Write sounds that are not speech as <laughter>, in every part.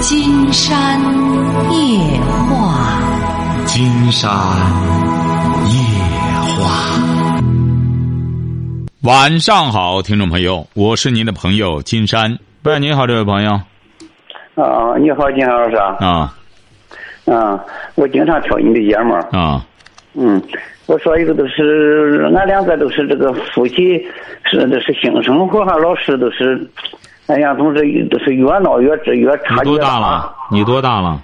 金山夜话，金山夜话。晚上好，听众朋友，我是您的朋友金山。喂，你好，这位朋友。啊，你好，金山老师啊。啊。啊，我经常听你的节目。啊。嗯，我说一个都是，俺两个都是这个夫妻，是都是性生活上老师都是，哎呀，总是都是越闹越越差距大。你多大了？你多大了？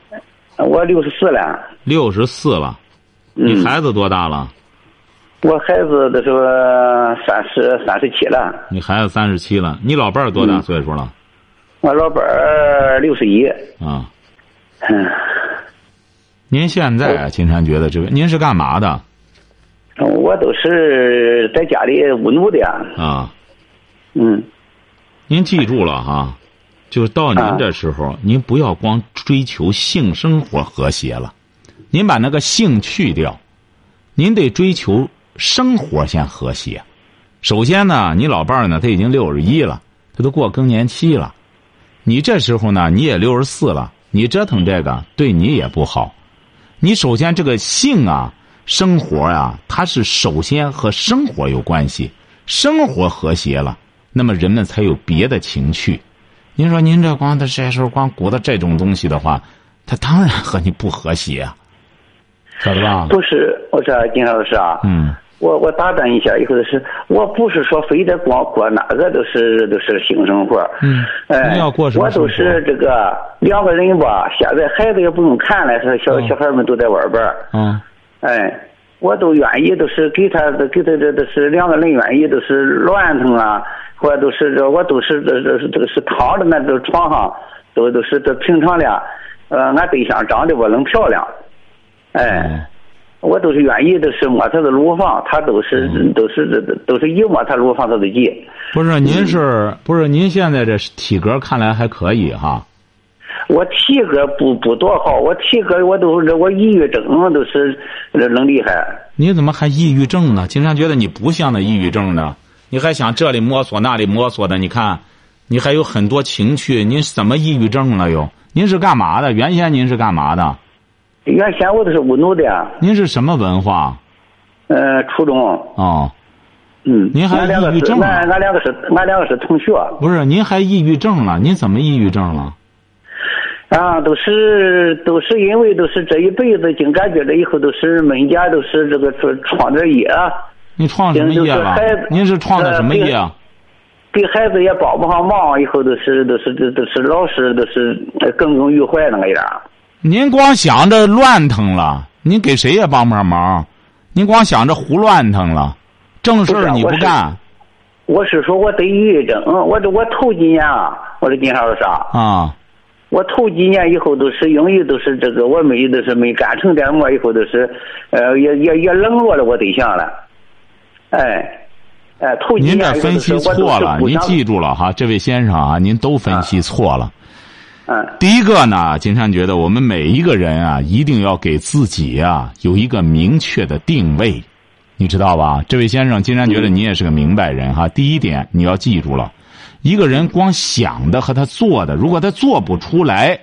我六十四了。六十四了。你孩子多大了？我孩子都是三十三十七了。你孩子三十七了，你老伴儿多大岁数了？我老伴儿六十一。啊。嗯。您现在金山觉得这个，您是干嘛的？我都是在家里务农的。啊。嗯。您记住了哈，就到您这时候，您不要光追求性生活和谐了，您把那个性去掉，您得追求生活先和谐。首先呢，你老伴儿呢，他已经六十一了，他都过更年期了，你这时候呢，你也六十四了，你折腾这个对你也不好。你首先这个性啊，生活呀，它是首先和生活有关系，生活和谐了，那么人们才有别的情趣。您说您这光的这时候光鼓捣这种东西的话，他当然和你不和谐啊，晓得吧？不是，我说金老师啊。嗯。我我打断一下，以后是，我不是说非得光过哪个都是都是性生活。嗯。哎，我都是这个两个人吧，现在孩子也不用看了，是小小孩们都在外边嗯。哎，我都愿意，都是给他给他这都是两个人愿意，都是乱腾啊，或者都是这我都是这这是这个是躺着那这床上，都都是这平常的，呃，俺对象长得我能漂亮，哎。我都是愿意，都是摸他的乳房，他都是都是这都是一摸他乳房他都急。不是您是不是您现在这体格看来还可以哈？我体格不不多好，我体格我都是我抑郁症都是能厉害。你怎么还抑郁症呢？经常觉得你不像那抑郁症呢，你还想这里摸索那里摸索的？你看，你还有很多情趣，您怎么抑郁症了又？您是干嘛的？原先您是干嘛的？原先我都是务农的。您是什么文化？呃，初中。哦。嗯。您还抑郁症了？俺俺两个是俺两个是同学。不是，您还抑郁症了？您怎么抑郁症了？啊，都是都是因为都是这一辈子，净感觉着以后都是每家都是这个创点业。你创什么业了？您是创的什么业？给孩子也帮不上忙，以后都是都是都都是老是都是耿耿于怀那个样。您光想着乱腾了，您给谁也帮不上忙。您光想着胡乱腾了，正事儿你不干。我是说我得抑郁症，我这我头几年啊，我这金啥说啥啊？我头几年以后都是因为都是这个，我没都是没干成点么，以后都是呃也也也冷落了我对象了。哎，哎，头您这分析错了，您记住了哈，这位先生啊，您都分析错了。嗯第一个呢，金山觉得我们每一个人啊，一定要给自己啊有一个明确的定位，你知道吧？这位先生，金山觉得你也是个明白人哈。第一点你要记住了，一个人光想的和他做的，如果他做不出来，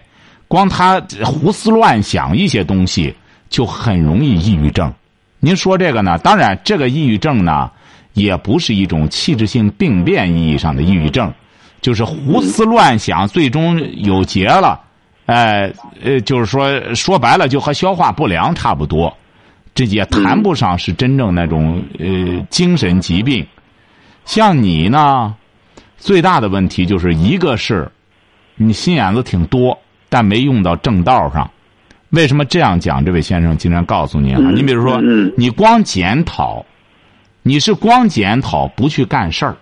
光他胡思乱想一些东西，就很容易抑郁症。您说这个呢？当然，这个抑郁症呢，也不是一种器质性病变意义上的抑郁症。就是胡思乱想，最终有结了，哎，呃，就是说说白了，就和消化不良差不多，这也谈不上是真正那种呃精神疾病。像你呢，最大的问题就是一个是，你心眼子挺多，但没用到正道上。为什么这样讲？这位先生经常告诉你啊，你比如说，你光检讨，你是光检讨不去干事儿，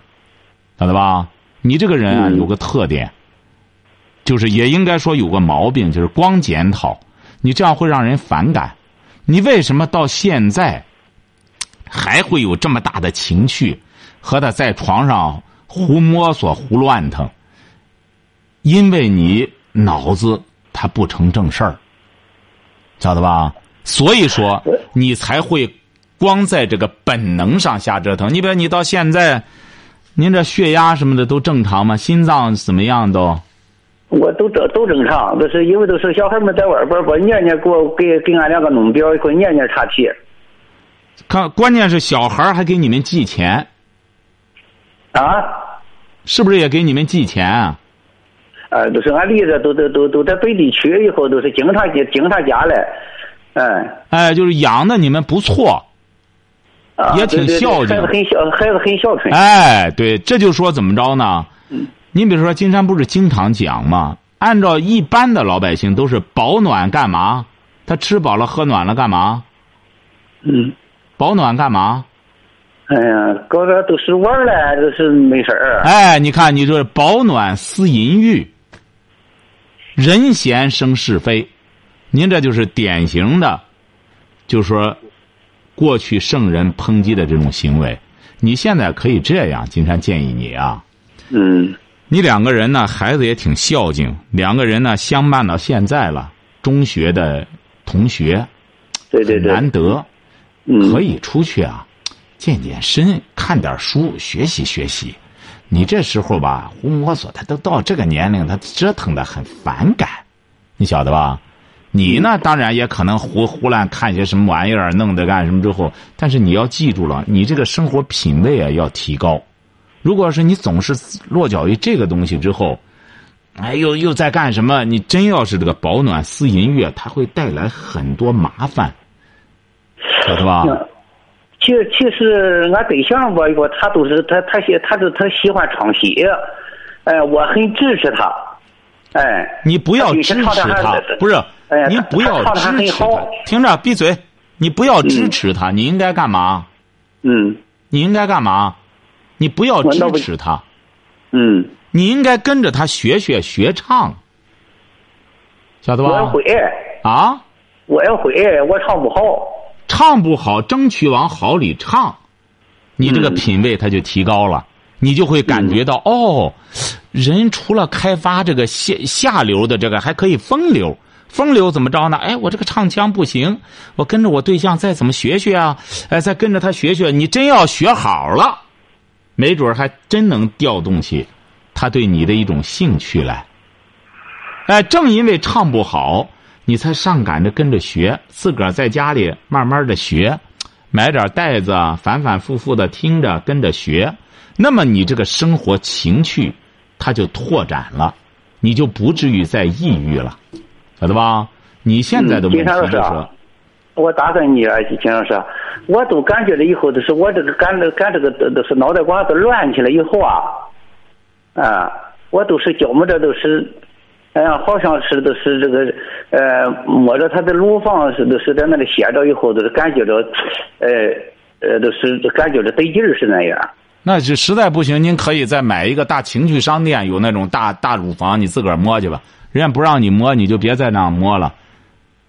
晓得吧？你这个人啊，有个特点，就是也应该说有个毛病，就是光检讨，你这样会让人反感。你为什么到现在还会有这么大的情趣，和他在床上胡摸索、胡乱腾？因为你脑子它不成正事儿，晓得吧？所以说你才会光在这个本能上瞎折腾。你比如你到现在。您这血压什么的都正常吗？心脏怎么样都？我都正都正常，都是因为都是小孩们在外边，我年年给我给给俺两个弄表，给我年年查体。看，关键是小孩还给你们寄钱。啊？是不是也给你们寄钱啊？呃，都是俺离着，都都都都在北地区，以后都是经常去经他家来。哎。哎，就是养的你们不错。啊。也挺孝敬。孩子很孝，孩子很孝顺。哎，对，这就说怎么着呢？嗯。你比如说，金山不是经常讲吗？按照一般的老百姓都是保暖干嘛？他吃饱了喝暖了干嘛？嗯。保暖干嘛？哎呀，搞这都是玩儿都是没事儿。哎，你看，你说保暖思淫欲，人闲生是非，您这就是典型的，就说过去圣人抨击的这种行为。你现在可以这样，金山建议你啊。嗯。你两个人呢，孩子也挺孝敬，两个人呢相伴到现在了，中学的同学，对对对，难得，嗯，可以出去啊，健健身，看点书，学习学习。你这时候吧，胡摸索，他都到这个年龄，他折腾的很反感，你晓得吧？你呢，当然也可能胡胡乱看些什么玩意儿，弄得干什么之后，但是你要记住了，你这个生活品味啊要提高。如果是你总是落脚于这个东西之后，哎，又又在干什么？你真要是这个保暖思淫欲，它会带来很多麻烦，晓得吧？其实，其实俺对象吧，我他都是他他喜他是他喜欢唱戏，哎，我很支持他，哎。你不要支持他，不是？你不要支持他。听着，闭嘴！你不要支持他，你应该干嘛？嗯。你应该干嘛？你不要支持他，嗯，你应该跟着他学学学唱，晓得吧？我也会啊，我也会，我唱不好，唱不好，争取往好里唱，你这个品味它就提高了，你就会感觉到哦，人除了开发这个下下流的这个，还可以风流，风流怎么着呢？哎，我这个唱腔不行，我跟着我对象再怎么学学啊？哎，再跟着他学学，你真要学好了。没准还真能调动起他对你的一种兴趣来。哎，正因为唱不好，你才上赶着跟着学，自个儿在家里慢慢的学，买点袋子，反反复复的听着跟着学。那么你这个生活情趣，它就拓展了，你就不至于再抑郁了，晓得吧？你现在的问题就是。我打断你啊，金老师，我都感觉了以后，就是我这个感这感这个都都是脑袋瓜子乱起来以后啊，啊，我都是觉么着都是，哎呀，好像是都是这个呃摸着他的乳房是都是在那里歇着以后，都是感觉着，呃呃都是感觉着得劲儿是那样。那就实在不行，您可以再买一个大情趣商店，有那种大大乳房，你自个儿摸去吧。人家不让你摸，你就别再那摸了。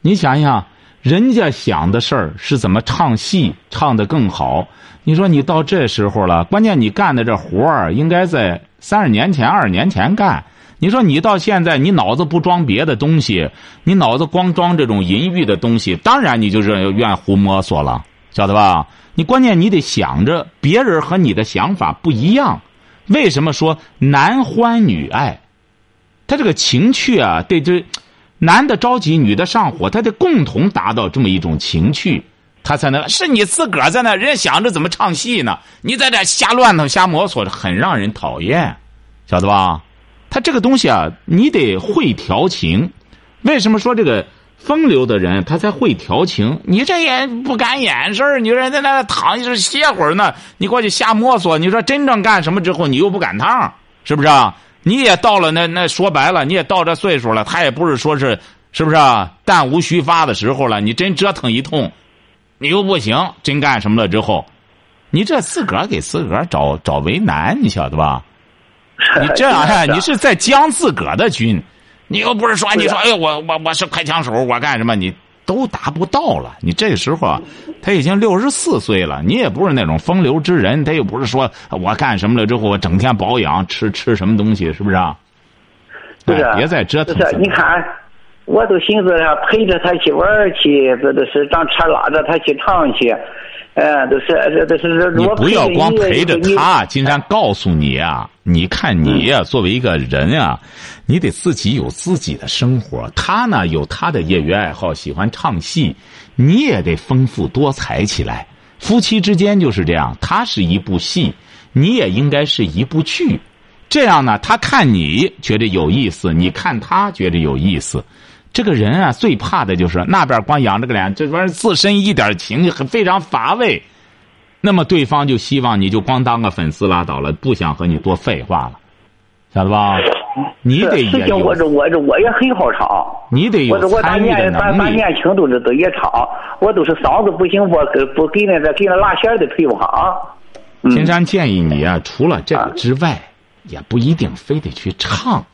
你想想。人家想的事儿是怎么唱戏唱的更好？你说你到这时候了，关键你干的这活儿应该在三十年前、二十年前干。你说你到现在，你脑子不装别的东西，你脑子光装这种淫欲的东西，当然你就是愿胡摸索了，晓得吧？你关键你得想着别人和你的想法不一样。为什么说男欢女爱？他这个情趣啊，得这。男的着急，女的上火，他得共同达到这么一种情趣，他才能是你自个儿在那，人家想着怎么唱戏呢？你在这瞎乱腾、瞎摸索，很让人讨厌，晓得吧？他这个东西啊，你得会调情。为什么说这个风流的人他才会调情？你这也不敢掩事儿，你说在那躺一歇会儿呢，你过去瞎摸索，你说真正干什么之后，你又不赶趟，是不是啊？你也到了那那说白了，你也到这岁数了，他也不是说是是不是啊？弹无虚发的时候了，你真折腾一通，你又不行，真干什么了之后，你这自个儿给自个儿找找为难，你晓得吧？<laughs> 你这样呀，你是在将自个儿的军，你又不是说你说哎，我我我是快枪手，我干什么你？都达不到了，你这个时候啊，他已经六十四岁了，你也不是那种风流之人，他又不是说我干什么了之后我整天保养吃吃什么东西，是不是？不是，别再折腾。不是，你看，我都寻思着陪着他去玩去，这都是让车拉着他去唱去，呃，都是这都是。你不要光陪着他，金山告诉你啊，你看你呀，作为一个人啊，你得自己有自己的生活。他呢有他的业余爱好，喜欢唱戏，你也得丰富多彩起来。夫妻之间就是这样，他是一部戏，你也应该是一部剧。这样呢，他看你觉得有意思，你看他觉得有意思。这个人啊，最怕的就是那边光仰着个脸，这玩意儿自身一点情绪很非常乏味。那么对方就希望你就光当个粉丝拉倒了，不想和你多废话了，晓得吧？你得也有。我这我这我也很好唱。你得有参与的能力。年轻都是都也唱，我都是嗓子不行，我给不给那个给那拉弦的推不上。金山建议你啊，除了这个之外，也不一定非得去唱。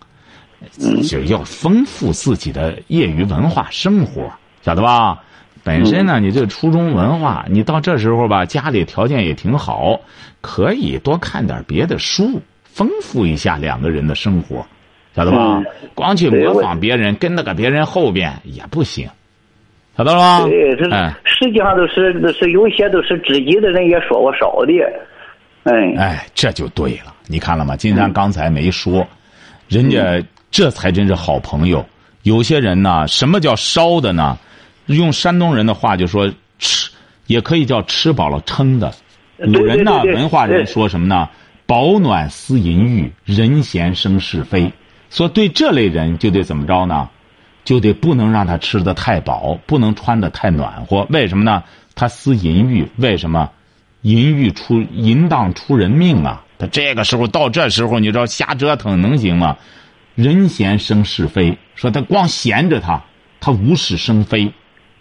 就要丰富自己的业余文化生活，晓得吧？本身呢，你这初中文化，你到这时候吧，家里条件也挺好，可以多看点别的书，丰富一下两个人的生活，晓得吧？光去模仿别人，跟那个别人后边也不行，晓得了吗？对，这实际上都是都是有些都是知己的人也说我少的，哎哎，这就对了，你看了吗？金山刚才没说，人家。这才真是好朋友。有些人呢，什么叫烧的呢？用山东人的话就说吃，也可以叫吃饱了撑的。古人呢，文化人说什么呢？饱暖思淫欲，人闲生是非。说对这类人就得怎么着呢？就得不能让他吃的太饱，不能穿的太暖和。为什么呢？他思淫欲，为什么？淫欲出淫荡出人命啊！他这个时候到这时候，你知道瞎折腾能行吗？人闲生是非，说他光闲着他，他无事生非。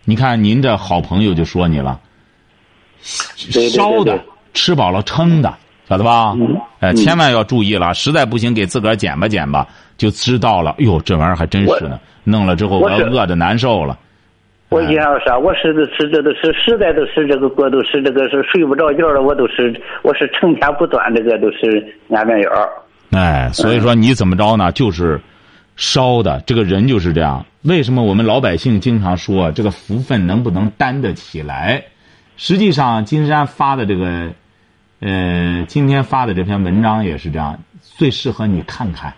你看您这好朋友就说你了，烧的吃饱了撑的，晓得吧？哎，千万要注意了，实在不行给自个儿减吧减吧，就知道了。哟，这玩意儿还真是呢，弄了之后我饿的难受了。我经常说，我是是这都是实在都是这个过都是这个是睡不着觉了，我都是我是成天不断这个都是安眠药。哎，所以说你怎么着呢？就是烧的这个人就是这样。为什么我们老百姓经常说这个福分能不能担得起来？实际上，金山发的这个，呃，今天发的这篇文章也是这样，最适合你看看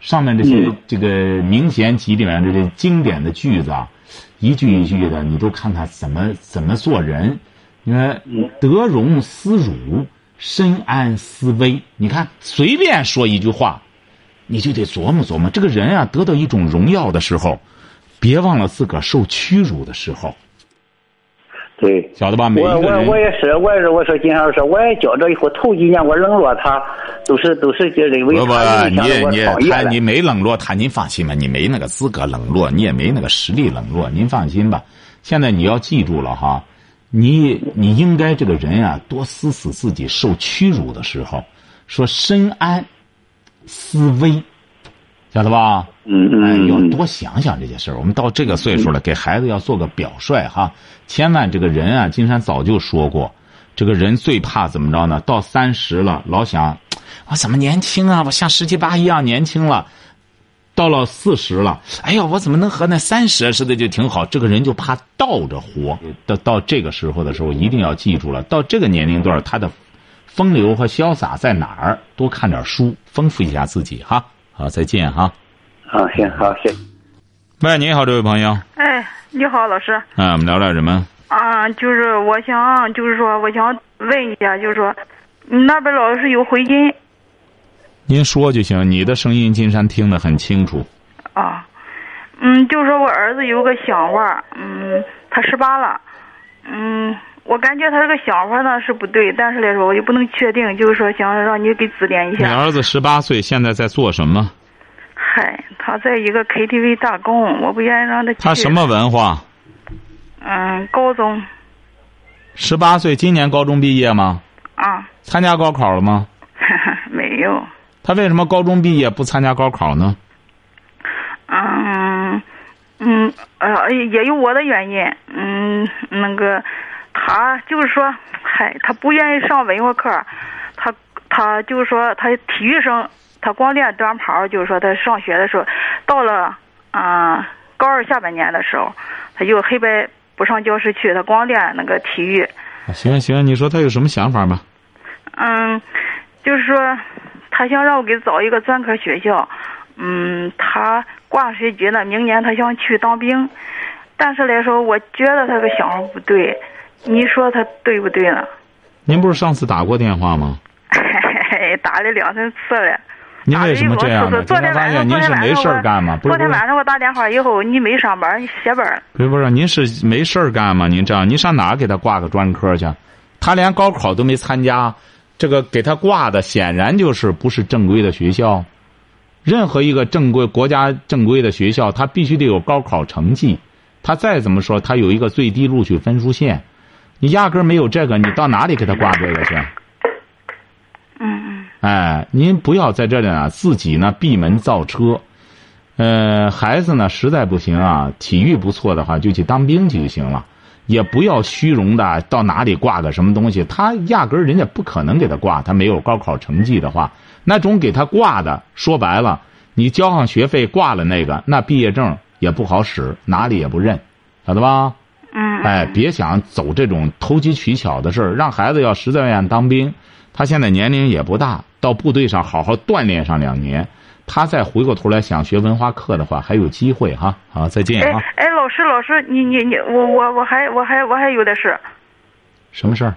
上面这些这个名贤集里面这些经典的句子啊，一句一句的，你都看看怎么怎么做人。你看得容思辱。深谙思危，你看随便说一句话，你就得琢磨琢磨。这个人啊，得到一种荣耀的时候，别忘了自个儿受屈辱的时候。对，晓得吧？我我我也是，我也是。我说金老师，我也觉着以后头几年我冷落他，都是都是就认为他影响我创业你没冷落他，您放心吧，你没那个资格冷落，你也没那个实力冷落，您放心吧。现在你要记住了哈。你你应该这个人啊，多思思自己受屈辱的时候，说深谙思危，晓得吧？嗯嗯，要多想想这些事儿。我们到这个岁数了，给孩子要做个表率哈。千万这个人啊，金山早就说过，这个人最怕怎么着呢？到三十了，老想我怎么年轻啊？我像十七八一样年轻了。到了四十了，哎呀，我怎么能和那三十似的就挺好？这个人就怕倒着活。到到这个时候的时候，一定要记住了。到这个年龄段，他的风流和潇洒在哪儿？多看点书，丰富一下自己哈。好，再见哈。好，行，好，行。喂，你好，这位朋友。哎，你好，老师。啊，我们聊点什么？啊，就是我想，就是说，我想问一下，就是说，你那边老是有回音。您说就行，你的声音金山听得很清楚。啊，嗯，就说我儿子有个想法，嗯，他十八了，嗯，我感觉他这个想法呢是不对，但是来说我就不能确定，就是说想让你给指点一下。你儿子十八岁，现在在做什么？嗨，他在一个 KTV 打工，我不愿意让他。他什么文化？嗯，高中。十八岁，今年高中毕业吗？啊。参加高考了吗？<laughs> 没有。他为什么高中毕业不参加高考呢？嗯嗯呃，也有我的原因。嗯，那个他就是说，嗨，他不愿意上文化课，他他就是说，他体育生，他光练短跑，就是说他上学的时候，到了啊高二下半年的时候，他就黑白不上教室去，他光练那个体育。行行，你说他有什么想法吗？嗯，就是说，他想让我给找一个专科学校。嗯，他挂学籍呢，明年他想去当兵。但是来说，我觉得他这个想法不对。你说他对不对呢？您不是上次打过电话吗？<laughs> 打了两三次了。您为什么这样呢？昨天晚上您是没事干吗？昨天晚上我打电话以后，你没上班，你歇班。不是不是，您是没事干吗？您这样，您上哪给他挂个专科去？他连高考都没参加，这个给他挂的显然就是不是正规的学校。任何一个正规国家正规的学校，他必须得有高考成绩。他再怎么说，他有一个最低录取分数线。你压根没有这个，你到哪里给他挂这个去？嗯嗯。哎，您不要在这里啊，自己呢闭门造车。呃，孩子呢实在不行啊，体育不错的话，就去当兵去就行了。也不要虚荣的到哪里挂个什么东西，他压根人家不可能给他挂，他没有高考成绩的话，那种给他挂的，说白了，你交上学费挂了那个，那毕业证也不好使，哪里也不认，晓得吧？嗯。哎，别想走这种投机取巧的事儿，让孩子要实在愿意当兵，他现在年龄也不大。到部队上好好锻炼上两年，他再回过头来想学文化课的话，还有机会哈。好，再见啊！哎，老师，老师，你你你，我我我还我还我还有点事。什么事儿？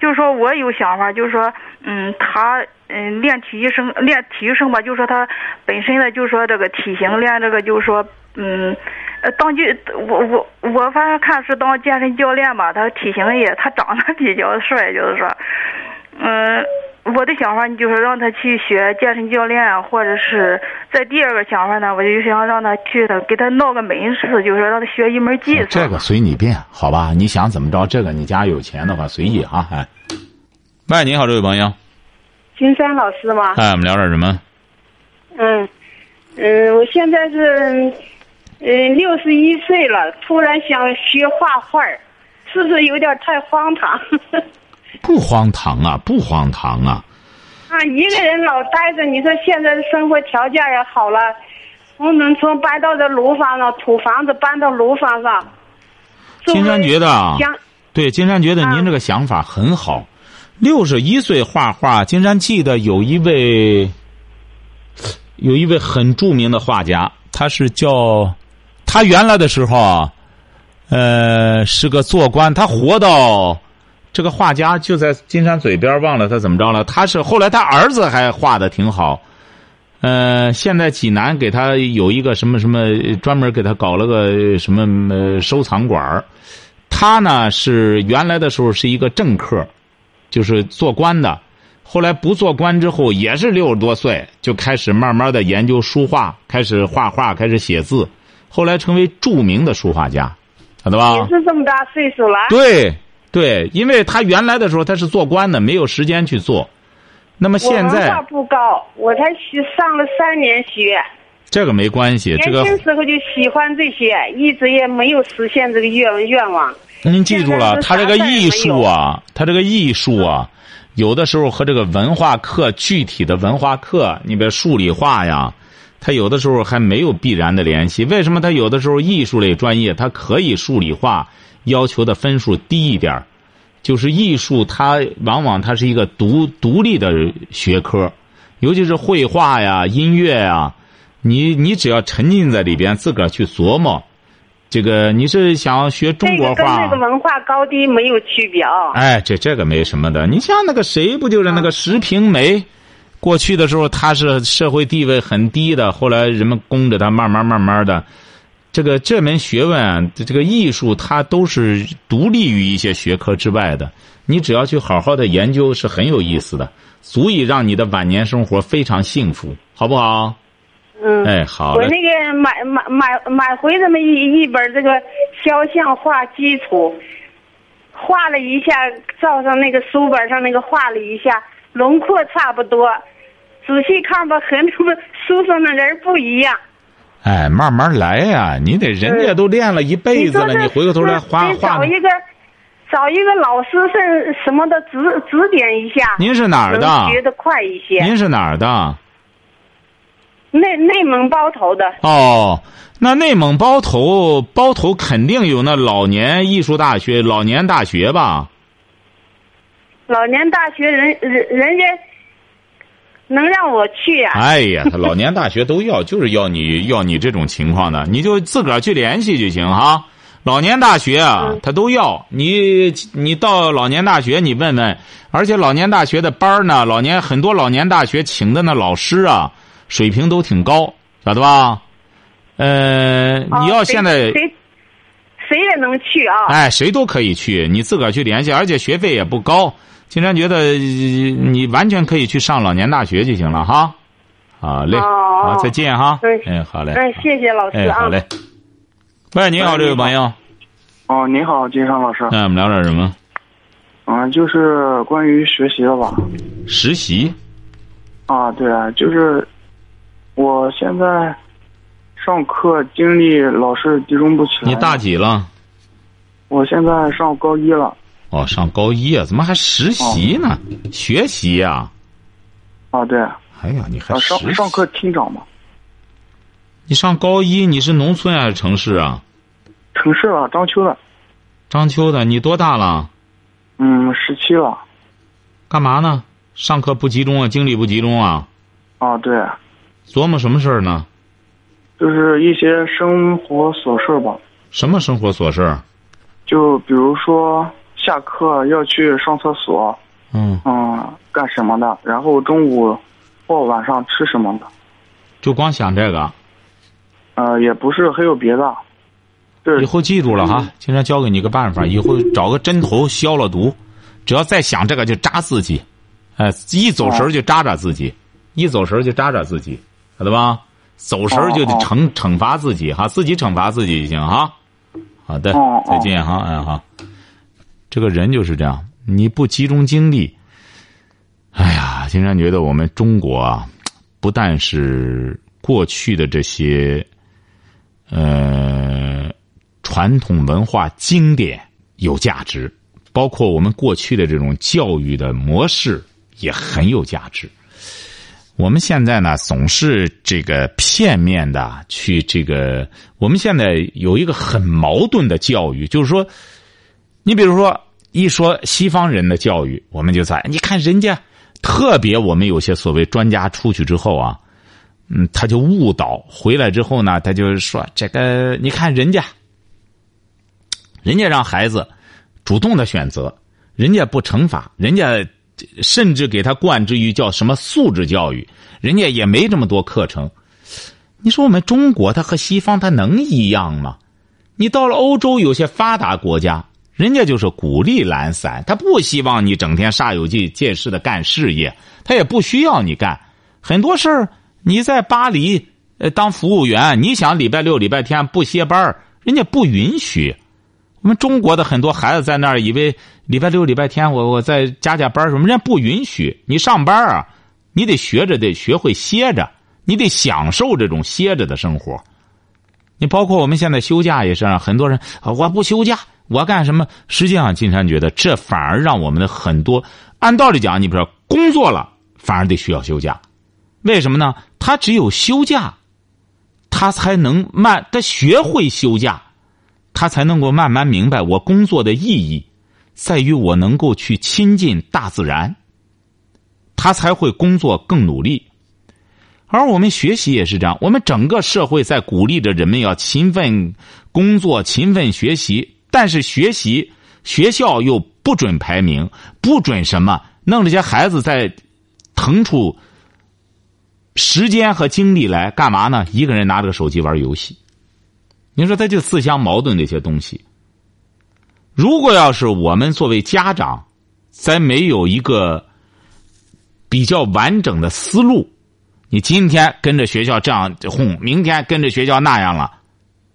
就是说我有想法，就是说，嗯，他嗯练体育生练体育生吧，就是说他本身的，就是说这个体型练这个，就是说，嗯，呃，当就我我我反正看是当健身教练吧，他体型也他长得比较帅，就是说，嗯。我的想法，你就是让他去学健身教练，或者是在第二个想法呢，我就想让他去的，给他闹个门市，就是让他学一门技术。这个随你便，好吧？你想怎么着？这个你家有钱的话，随意啊！哎，喂，你好，这位朋友，金山老师吗？哎，我们聊点什么？嗯嗯，我现在是嗯六十一岁了，突然想学画画，是不是有点太荒唐？<laughs> 不荒唐啊，不荒唐啊！啊，一个人老待着，你说现在的生活条件也好了，从农村搬到这楼房上，土房子搬到楼房上。金山觉得啊，对，金山觉得您这个想法很好。六十一岁画画，金山记得有一位，有一位很著名的画家，他是叫，他原来的时候，呃，是个做官，他活到。这个画家就在金山嘴边，忘了他怎么着了。他是后来他儿子还画的挺好，呃，现在济南给他有一个什么什么，专门给他搞了个什么收藏馆他呢是原来的时候是一个政客，就是做官的，后来不做官之后也是六十多岁就开始慢慢的研究书画，开始画画，开始写字，后来成为著名的书画家，晓得吧？也是这么大岁数了。对。对，因为他原来的时候他是做官的，没有时间去做。那么现在文化不高，我才学上了三年学。这个没关系，这个年轻时候就喜欢这些，一直也没有实现这个愿愿望。您记住了，他这个艺术啊，他这个艺术啊，有的时候和这个文化课具体的文化课，你比如数理化呀，他有的时候还没有必然的联系。为什么他有的时候艺术类专业他可以数理化？要求的分数低一点就是艺术，它往往它是一个独独立的学科，尤其是绘画呀、音乐呀，你你只要沉浸在里边，自个儿去琢磨，这个你是想学中国画，跟那个文化高低没有区别啊。哎，这这个没什么的。你像那个谁，不就是那个石平梅？过去的时候他是社会地位很低的，后来人们供着他，慢慢慢慢的。这个这门学问啊，这个艺术，它都是独立于一些学科之外的。你只要去好好的研究，是很有意思的，足以让你的晚年生活非常幸福，好不好？嗯。哎，好。我那个买买买买回这么一一本这个肖像画基础，画了一下，照上那个书本上那个画了一下，轮廓差不多，仔细看吧，和那个书上的人不一样。哎，慢慢来呀！你得人家都练了一辈子了，你回过头来花花。找一个，找一个老师是什么的指指点一下。您是哪儿的？学的快一些。您是哪儿的？内内蒙包头的。哦，那内蒙包头，包头肯定有那老年艺术大学、老年大学吧？老年大学人人人家能让我去呀？哎呀，他老年大学都要，<laughs> 就是要你要你这种情况的，你就自个儿去联系就行哈。老年大学啊，他都要你，你到老年大学你问问，而且老年大学的班呢，老年很多老年大学请的那老师啊，水平都挺高，晓得吧？呃，你要现在谁谁也能去啊？哎，谁都可以去，你自个儿去联系，而且学费也不高。金山觉得你完全可以去上老年大学就行了哈。好嘞，好，再见哈。哎，好嘞。哎，谢谢老师啊。好嘞。喂，你好，这位朋友。哦，你好，金山老师。那我们聊点什么？嗯，就是关于学习的吧。实习。啊，对啊，就是我现在。上课精力老是集中不起来。你大几了？我现在上高一了。哦，上高一啊？怎么还实习呢？学习呀？啊，对。哎呀，你还上上课听讲吗？你上高一，你是农村还是城市啊？城市啊，章丘的。章丘的，你多大了？嗯，十七了。干嘛呢？上课不集中啊？精力不集中啊？啊，对。琢磨什么事儿呢？就是一些生活琐事吧。什么生活琐事？就比如说下课要去上厕所，嗯嗯，干什么的？然后中午或晚上吃什么的？就光想这个？呃，也不是，还有别的。以后记住了哈，今天教给你个办法，以后找个针头消了毒，只要再想这个就扎自己，哎，一走神就扎扎自己，一走神就扎扎自己，晓得吧？走神就得惩惩罚自己哈，自己惩罚自己就行哈。好的，再见哈，哎哈。这个人就是这样，你不集中精力，哎呀，经常觉得我们中国啊，不但是过去的这些呃传统文化经典有价值，包括我们过去的这种教育的模式也很有价值。我们现在呢，总是这个片面的去这个。我们现在有一个很矛盾的教育，就是说，你比如说一说西方人的教育，我们就在你看人家特别，我们有些所谓专家出去之后啊，嗯，他就误导回来之后呢，他就说这个，你看人家，人家让孩子主动的选择，人家不惩罚，人家。甚至给他灌之于叫什么素质教育，人家也没这么多课程。你说我们中国，它和西方它能一样吗？你到了欧洲有些发达国家，人家就是鼓励懒散，他不希望你整天煞有介介事的干事业，他也不需要你干很多事儿。你在巴黎呃当服务员，你想礼拜六礼拜天不歇班人家不允许。我们中国的很多孩子在那儿以为礼拜六、礼拜天我我再加加班什么，人家不允许你上班啊！你得学着，得学会歇着，你得享受这种歇着的生活。你包括我们现在休假也是，很多人我不休假，我干什么？实际上，金山觉得这反而让我们的很多按道理讲，你比如说工作了，反而得需要休假。为什么呢？他只有休假，他才能慢，他学会休假。他才能够慢慢明白，我工作的意义在于我能够去亲近大自然。他才会工作更努力，而我们学习也是这样。我们整个社会在鼓励着人们要勤奋工作、勤奋学习，但是学习学校又不准排名，不准什么，弄这些孩子在腾出时间和精力来干嘛呢？一个人拿着个手机玩游戏。你说他就自相矛盾，这些东西。如果要是我们作为家长，在没有一个比较完整的思路，你今天跟着学校这样哄，明天跟着学校那样了，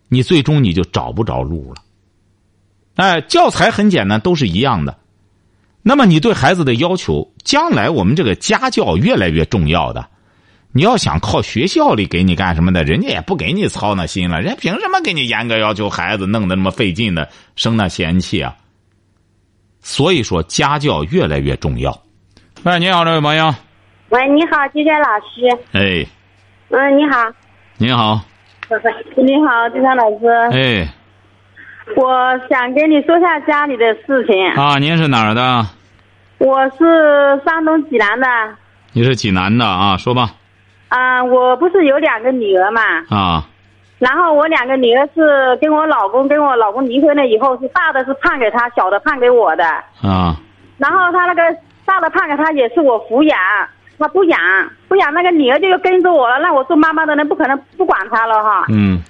你最终你就找不着路了。哎，教材很简单，都是一样的。那么你对孩子的要求，将来我们这个家教越来越重要的。你要想靠学校里给你干什么的，人家也不给你操那心了。人家凭什么给你严格要求孩子，弄得那么费劲的，生那嫌弃啊？所以说，家教越来越重要。喂，你好，这位朋友。喂，你好，金山老师。哎。嗯，你好。你好。你好，金山老师。哎。我想跟你说下家里的事情。啊，您是哪儿的？我是山东济南的。你是济南的啊？说吧。啊，我不是有两个女儿嘛。啊。然后我两个女儿是跟我老公跟我老公离婚了以后，是大的是判给他，小的判给我的。啊。然后他那个大的判给他也是我抚养，他不养不养那个女儿就跟着我了，那我做妈妈的人不可能不管他了哈。嗯。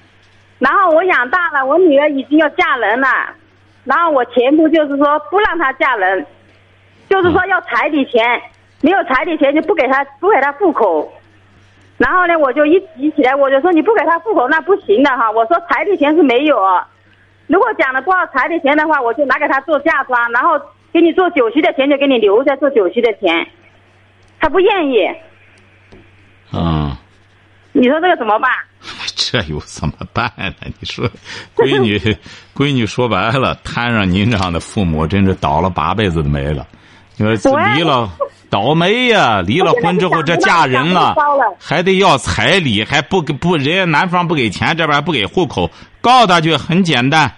然后我养大了，我女儿已经要嫁人了，然后我前夫就是说不让她嫁人，就是说要彩礼钱，没有彩礼钱就不给她不给她户口。然后呢，我就一急起来，我就说你不给她户口那不行的哈。我说彩礼钱是没有，如果讲了多少彩礼钱的话，我就拿给她做嫁妆，然后给你做酒席的钱就给你留下做酒席的钱。她不愿意。嗯。你说这个怎么办？这又怎么办呢？你说，闺女，<laughs> 闺女说白了，摊上您这样的父母，真是倒了八辈子都没了。你说离了，倒霉呀！离了婚之后，这嫁人了，还得要彩礼，还不给不，人家男方不给钱，这边不给户口，告他去，很简单。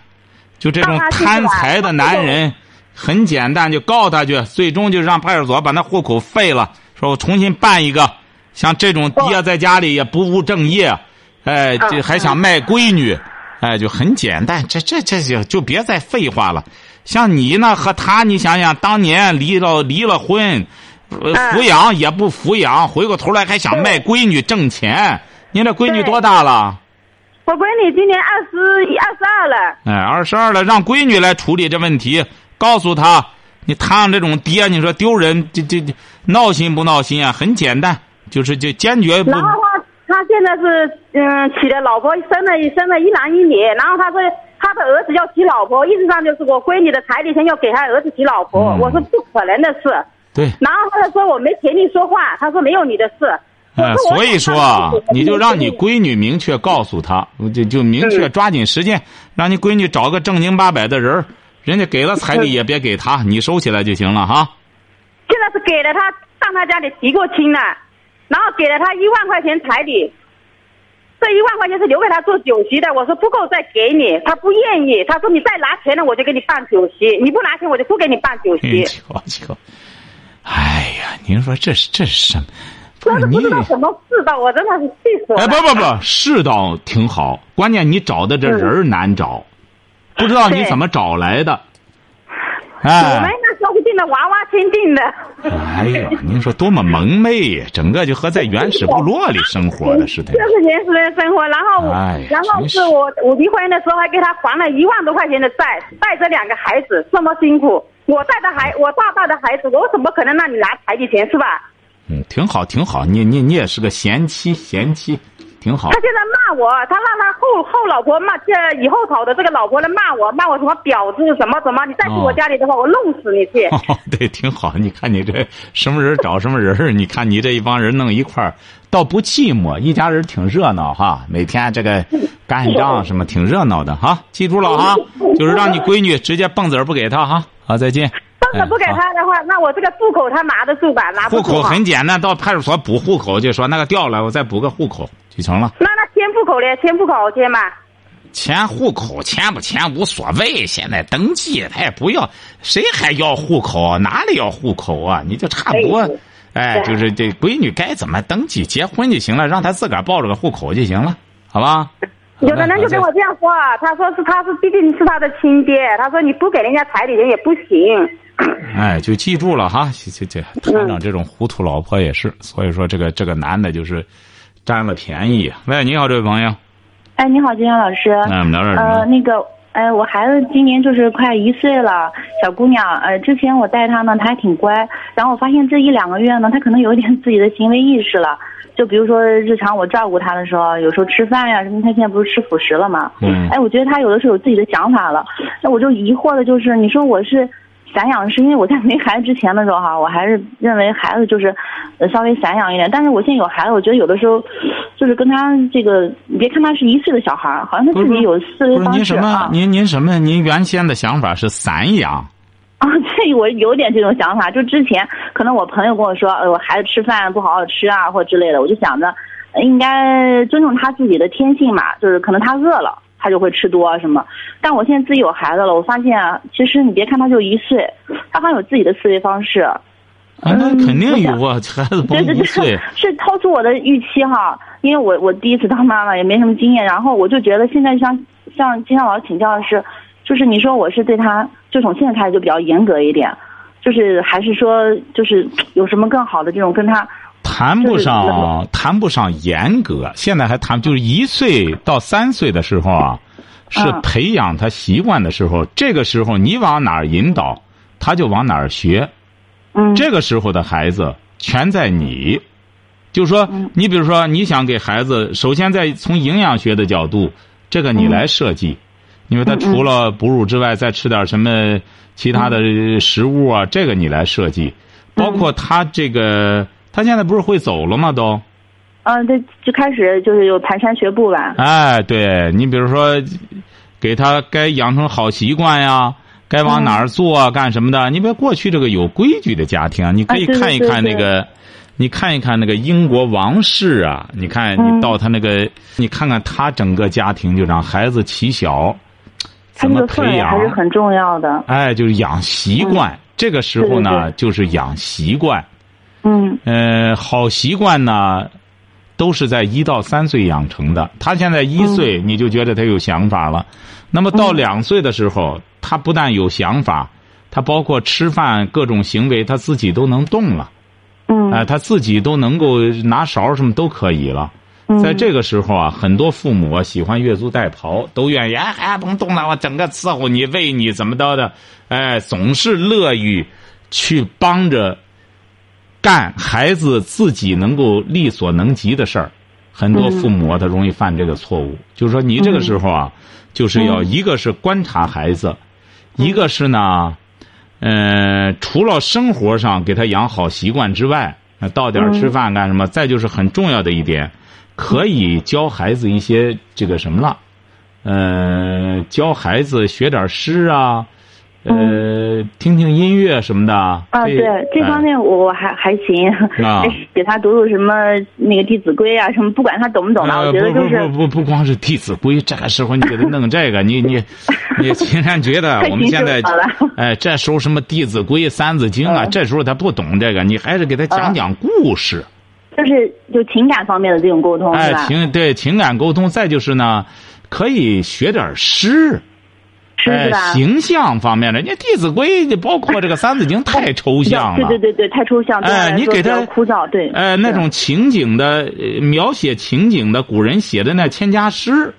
就这种贪财的男人，很简单，就告他去，最终就让派出所把那户口废了，说我重新办一个。像这种爹在家里也不务正业。哎，这还想卖闺女，哎，就很简单。这这这就就别再废话了。像你呢和他，你想想，当年离了离了婚，抚养也不抚养，回过头来还想卖闺女挣钱。您这闺女多大了？我闺女今年二十一二十二了。哎，二十二了，让闺女来处理这问题。告诉她，你摊上这种爹，你说丢人，这这闹心不闹心啊？很简单，就是就坚决不。他现在是嗯娶了老婆，生了生了一男一女，然后他说他的儿子要娶老婆，意思上就是我闺女的彩礼钱要给他儿子娶老婆，我说不可能的事。对。然后他就说我没权利说话，他说没有你的事。哎，所以说啊，你就让你闺女明确告诉他，就就明确抓紧时间，让你闺女找个正经八百的人人家给了彩礼 <laughs> 也别给他，你收起来就行了哈。现在是给了他上他家里提过亲了。然后给了他一万块钱彩礼，这一万块钱是留给他做酒席的。我说不够再给你，他不愿意。他说你再拿钱了，我就给你办酒席；你不拿钱，我就不给你办酒席。瞧瞧，哎呀，您说这是这是什么？真是不知道什么世道，我真的是气死了。哎，不不不，世道挺好，关键你找的这人难找，不知道你怎么找来的。哎。我们那说不定的娃娃亲定的。哎呀，您说多么萌昧呀！整个就和在原始部落里生活的似的。就是原始人生活，然后，然后是我我离婚的时候还给他还了一万多块钱的债，带着两个孩子这么辛苦，我带的孩我大大的孩子，我怎么可能让你拿彩礼钱是吧？嗯，挺好，挺好，你你你也是个贤妻，贤妻。挺好。他现在骂我，他让他后后老婆骂，这以后讨的这个老婆来骂我，骂我什么婊子什么什么？你再去我家里的话，我弄死你去。<laughs> 对，挺好。你看你这什么人找什么人你看你这一帮人弄一块儿，倒不寂寞，一家人挺热闹哈。每天这个干仗什么挺热闹的哈。记住了哈，<laughs> 就是让你闺女直接蹦子儿不给他哈。好，再见。蹦子不给他的话，那我这个户口他拿得住吧？拿户口很简单，到派出所补户口，就说那个掉了，我再补个户口。就成了。那那迁户口呢？迁户口迁吧？迁户口迁不迁无所谓，现在登记他也不要，谁还要户口？哪里要户口啊？你就差不多，哎，就是这闺女该怎么登记结婚就行了，让她自个儿报着个户口就行了，好吧？有的人就跟我这样说，他说是他是毕竟是他的亲爹，他说你不给人家彩礼人也不行。哎，就记住了哈，这这摊上这种糊涂老婆也是，所以说这个这个男的就是。占了便宜。喂，你好，这位朋友。哎，你好，金阳老师。嗯，聊点什么？呃，那个，哎，我孩子今年就是快一岁了，小姑娘。呃，之前我带她呢，她还挺乖。然后我发现这一两个月呢，她可能有一点自己的行为意识了。<laughs> 就比如说日常我照顾她的时候，有时候吃饭呀什么，她现在不是吃辅食了吗？嗯。哎，我觉得她有的时候有自己的想法了。那我就疑惑的就是，你说我是。散养是因为我在没孩子之前的时候哈，我还是认为孩子就是，呃，稍微散养一点。但是我现在有孩子，我觉得有的时候，就是跟他这个，你别看他是一岁的小孩好像他自己有思维方式啊。您您什么？您原先的想法是散养？<laughs> 啊，这我有点这种想法。就之前可能我朋友跟我说，呃，我孩子吃饭不好好吃啊，或之类的，我就想着。应该尊重他自己的天性嘛，就是可能他饿了，他就会吃多什么。但我现在自己有孩子了，我发现其实你别看他就一岁，他还有自己的思维方式。啊，那肯定有啊，孩子不一岁是超出我的预期哈，因为我我第一次当妈妈也没什么经验，然后我就觉得现在像像金山老师请教的是，就是你说我是对他就从现在开始就比较严格一点，就是还是说就是有什么更好的这种跟他。谈不上，谈不上严格。现在还谈，就是一岁到三岁的时候啊，是培养他习惯的时候。这个时候你往哪儿引导，他就往哪儿学。嗯。这个时候的孩子全在你。就说你比如说，你想给孩子，首先在从营养学的角度，这个你来设计，因为他除了哺乳之外，再吃点什么其他的食物啊，这个你来设计，包括他这个。他现在不是会走了吗？都，嗯，对，就开始就是有蹒跚学步吧。哎，对你比如说，给他该养成好习惯呀，该往哪儿坐啊，干什么的？你别过去这个有规矩的家庭，你可以看一看那个，你看一看那个英国王室啊，你看你到他那个，你看看他整个家庭就让孩子起小，怎么培养还是很重要的。哎，就是养习惯，这个时候呢，就是养习惯。嗯，呃，好习惯呢，都是在一到三岁养成的。他现在一岁，你就觉得他有想法了。那么到两岁的时候，他不但有想法，他包括吃饭各种行为，他自己都能动了。嗯，哎，他自己都能够拿勺什么都可以了。在这个时候啊，很多父母啊喜欢越俎代庖，都愿意哎哎甭动了，我整个伺候你，喂你怎么着的，哎，总是乐于去帮着。干孩子自己能够力所能及的事儿，很多父母啊，他容易犯这个错误。就是说，你这个时候啊，就是要一个是观察孩子，一个是呢，呃，除了生活上给他养好习惯之外，到点吃饭干什么？再就是很重要的一点，可以教孩子一些这个什么了，呃，教孩子学点诗啊。呃，听听音乐什么的啊？对，这方面我还还行。啊，给他读读什么那个《弟子规》啊，什么不管他懂不懂吧，我觉得就是不不不不光是《弟子规》，这个时候你给他弄这个，你你 <laughs> 你竟然觉得我们现在哎，这时候什么《弟子规》《三字经》啊，这时候他不懂这个，你还是给他讲讲故事。就是就情感方面的这种沟通，哎，情对情感沟通，再就是呢，可以学点诗。哎，形象方面的，你《弟子规》包括这个《三字经》太抽象了。对对对对，太抽象。哎，你给他枯燥，对。哎，那种情景的描写情景的，古人写的那千家诗。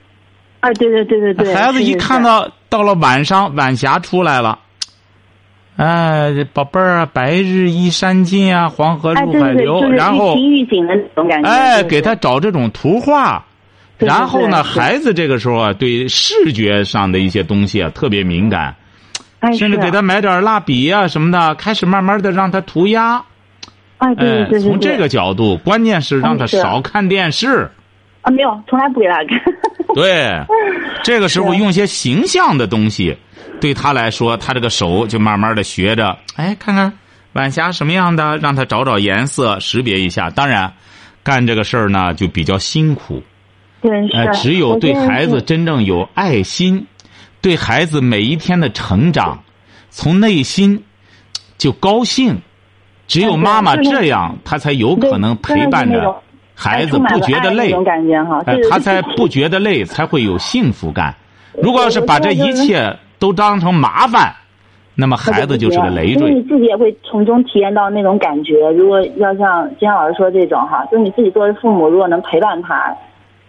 哎，对对对对对。孩子一看到到了晚上，晚霞出来了，哎，宝贝儿啊，白日依山尽啊，黄河入海流，然后预警的那种感觉。哎，给他找这种图画。然后呢，孩子这个时候啊，对视觉上的一些东西啊特别敏感，甚至给他买点蜡笔啊什么的，开始慢慢的让他涂鸦。哎，对对对。从这个角度，关键是让他少看电视。啊，没有，从来不给他看。<laughs> 对，这个时候用些形象的东西，对他来说，他这个手就慢慢的学着，哎，看看晚霞什么样的，让他找找颜色，识别一下。当然，干这个事儿呢就比较辛苦。哎，只有对孩子真正有爱心，对孩子每一天的成长，从内心就高兴。只有妈妈这样，他才有可能陪伴着孩子，不觉得累。哎，他才不觉得累，才会有幸福感。如果要是把这一切都当成麻烦，那么孩子就是个累赘。你自己也会从中体验到那种感觉。如果要像金老师说这种哈，就是你自己作为父母，如果能陪伴他。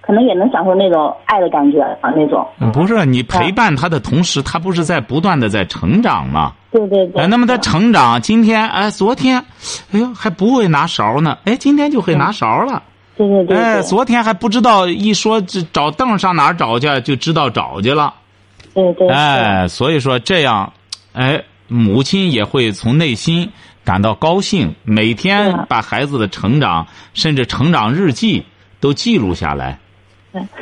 可能也能享受那种爱的感觉啊，那种。不是你陪伴他的同时，他不是在不断的在成长吗？对对对。那么他成长，今天哎，昨天，哎呦还不会拿勺呢，哎，今天就会拿勺了。对对对。哎，昨天还不知道，一说这找凳上哪儿找去，就知道找去了。对对。哎，所以说这样，哎，母亲也会从内心感到高兴，每天把孩子的成长，甚至成长日记都记录下来。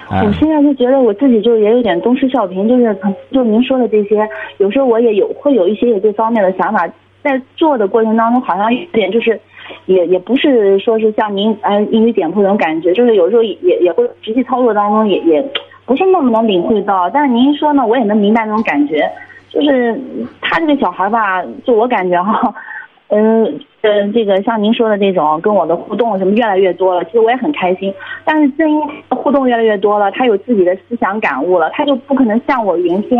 我现在就觉得我自己就也有点东施效颦，就是就您说的这些，有时候我也有会有一些有这方面的想法，在做的过程当中，好像有点就是，也也不是说是像您呃一语点破那种感觉，就是有时候也也会实际操作当中也也不是那么能领会到。但是您说呢，我也能明白那种感觉，就是他这个小孩吧，就我感觉哈。嗯嗯，这个像您说的这种跟我的互动什么越来越多了，其实我也很开心。但是正因互动越来越多了，他有自己的思想感悟了，他就不可能像我原先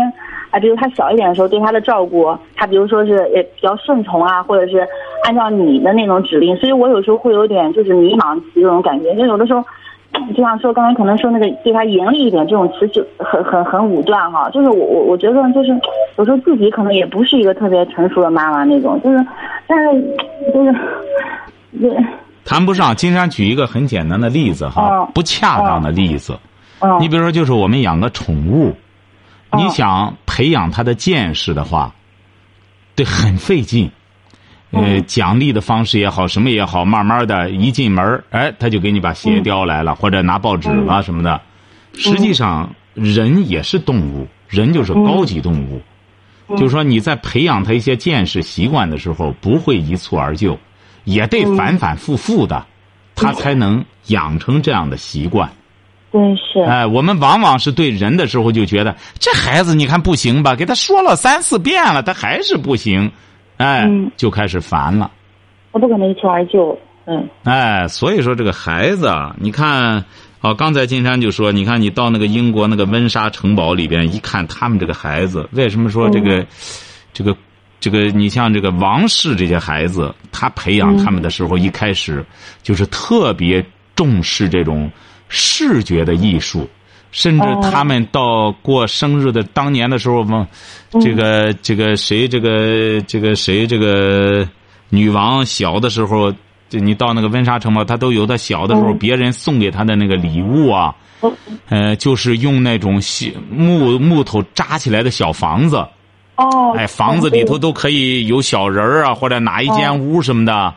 啊，比如他小一点的时候对他的照顾，他比如说是也比较顺从啊，或者是按照你的那种指令，所以我有时候会有点就是迷茫这种感觉，就有的时候。就像说刚才可能说那个对他严厉一点，这种词就很很很武断哈。就是我我我觉得就是有时候自己可能也不是一个特别成熟的妈妈那种，就是但是就是对。谈不上，金山举一个很简单的例子哈，不恰当的例子。你比如说，就是我们养个宠物，你想培养它的见识的话，得很费劲。呃，奖励的方式也好，什么也好，慢慢的一进门哎，他就给你把鞋叼来了，或者拿报纸了什么的。实际上，人也是动物，人就是高级动物。就是说，你在培养他一些见识习惯的时候，不会一蹴而就，也得反反复复的，他才能养成这样的习惯。真，是。哎，我们往往是对人的时候就觉得这孩子，你看不行吧？给他说了三四遍了，他还是不行。哎，就开始烦了。我不可能一蹴而就，嗯。哎，所以说这个孩子，你看，哦，刚才金山就说，你看你到那个英国那个温莎城堡里边一看，他们这个孩子，为什么说这个，这个，这个，你像这个王室这些孩子，他培养他们的时候，一开始就是特别重视这种视觉的艺术。甚至他们到过生日的当年的时候嘛，这个这个谁这个这个谁这个女王小的时候，就你到那个温莎城堡，她都有她小的时候别人送给她的那个礼物啊，呃，就是用那种木木头扎起来的小房子，哦，哎，房子里头都可以有小人儿啊，或者哪一间屋什么的。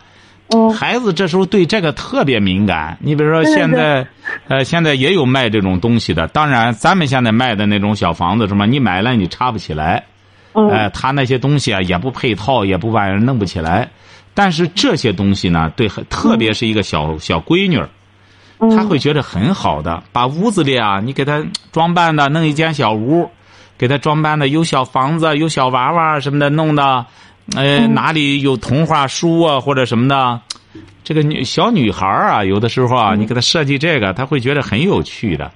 孩子这时候对这个特别敏感。你比如说现在，呃，现在也有卖这种东西的。当然，咱们现在卖的那种小房子什么，你买了你插不起来。哎，他那些东西啊也不配套，也不把人弄不起来。但是这些东西呢，对，特别是一个小小闺女，她会觉得很好的。把屋子里啊，你给她装扮的，弄一间小屋，给她装扮的有小房子，有小娃娃什么的，弄的。呃，哪里有童话书啊，或者什么的？这个女小女孩啊，有的时候啊，你给她设计这个，她会觉得很有趣的。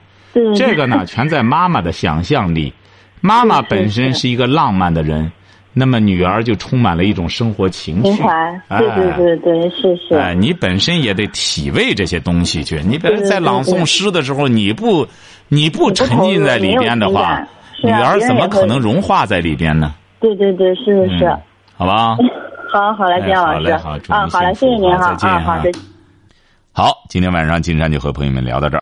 这个呢，全在妈妈的想象力。妈妈本身是一个浪漫的人，那么女儿就充满了一种生活情趣。对对对对，是是。哎，你本身也得体味这些东西去。你比如在朗诵诗的时候，你不你不沉浸在里边的话，女儿怎么可能融化在里边呢？对对对，是是是。好吧，好好嘞，金老师，好，啊，好嘞，谢谢您哈，啊，好的。好，今天晚上金山就和朋友们聊到这儿。